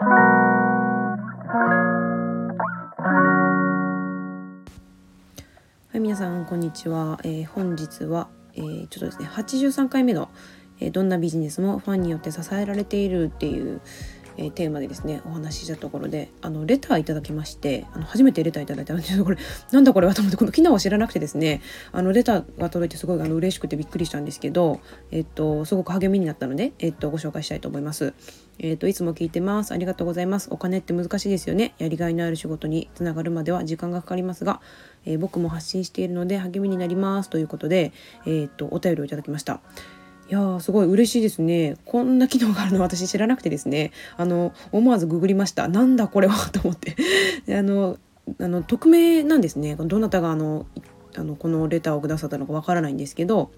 はい皆さんこんにちは、えー、本日は、えー、ちょっとですね83回目の、えー、どんなビジネスもファンによって支えられているっていうえ、テーマでですねお話ししたところであのレターいただきましてあの初めてレターいただいたんですけどこれなんだこれはと思ってこの機能を知らなくてですねあのレターが届いてすごいあの嬉しくてびっくりしたんですけど、えっと、すごく励みになったので、えっと、ご紹介したいと思います。えっと、いつも聞いてます。ありがとうございます。お金って難しいですよね。やりがいのある仕事につながるまでは時間がかかりますが、えー、僕も発信しているので励みになりますということで、えっと、お便りをいただきました。いやーすごい嬉しいですね。こんな機能があるの私知らなくてですね、あの思わずググりました。なんだこれはと思ってあのあの匿名なんですね。どなたがあのあのこのレターをくださったのかわからないんですけど。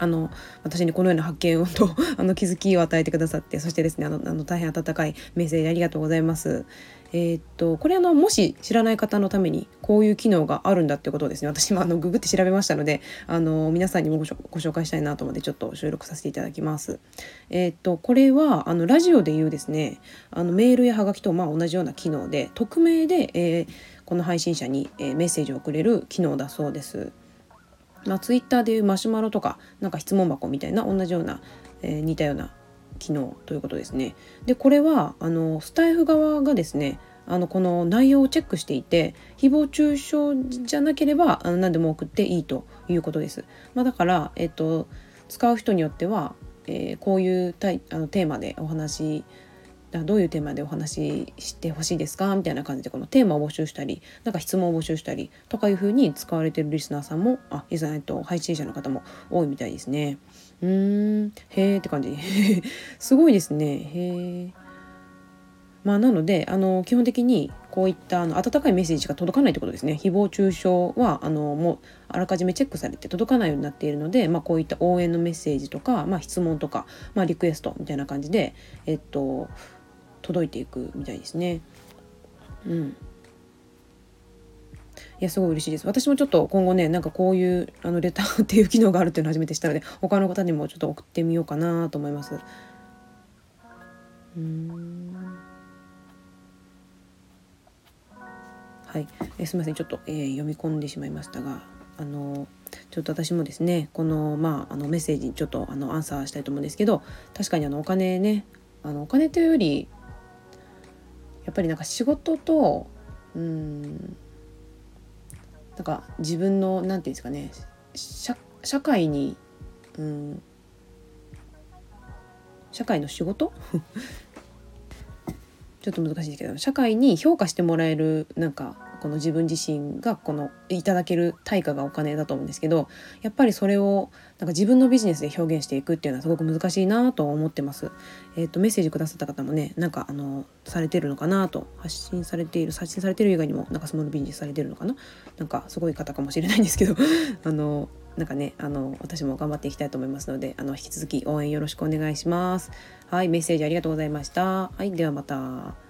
あの私にこのような発見をと あの気づきを与えてくださってそしてですねあのあの大変温かいメッセージありがとうございます。えー、っとこれあのもし知らない方のためにこういう機能があるんだってことをですね私もあのググって調べましたのであの皆さんにもご紹介したいなと思ってちょっと収録させていただきます。えー、っとこれはあのラジオでいうですねあのメールやハガキとまあ同じような機能で匿名で、えー、この配信者に、えメッセージを送れる機能だそうです。まあ、ツイッターでいうマシュマロとかなんか質問箱みたいな同じような、えー、似たような機能ということですね。でこれはあのスタイフ側がですねあのこの内容をチェックしていて誹謗中傷じゃなければあの何でも送っていいということです。まあ、だから、えっと、使う人によっては、えー、こういうタイあのテーマでお話どういうテーマでお話ししてほしいですか？みたいな感じでこのテーマを募集したりなんか質問を募集したりとかいうふうに使われてるリスナーさんもあえっと配信者の方も多いみたいですね。うーん。へーって感じ。すごいですね。へえ。まあ、なのであの基本的にこういったあの温かいメッセージが届かないってことですね。誹謗中傷はあのもうあらかじめチェックされて届かないようになっているので、まあ、こういった応援のメッセージとか、まあ、質問とか、まあ、リクエストみたいな感じで、えっと、届いていくみたいですね。うん。いやすごい嬉しいです。私もちょっと今後ねなんかこういうあのレターっていう機能があるっていうのを初めて知ったので他の方にもちょっと送ってみようかなと思います。うん。はい。えすみません。ちょっと、えー、読み込んでしまいましたがあのちょっと私もですねこの,、まあ、あのメッセージにちょっとあのアンサーしたいと思うんですけど確かにあのお金ねあのお金というよりやっぱりなんか仕事とうんなんか自分の何て言うんですかね社社会にうん社会の仕事？ちょっと難しいですけど社会に評価してもらえるなんかこの自分自身がこのいただける対価がお金だと思うんですけどやっぱりそれをなんか自分のビジネスで表現していくっていうのはすごく難しいなと思ってます。えっ、ー、とメッセージくださった方もねなんかあのされてるのかなと発信されている発信されてる以外にもなんかスモールビジネスされてるのかな？なんかすごい方かもしれないんですけど あのなんかねあの私も頑張っていきたいと思いますのであの引き続き応援よろしくお願いします。はいメッセージありがとうございました。はいではまた。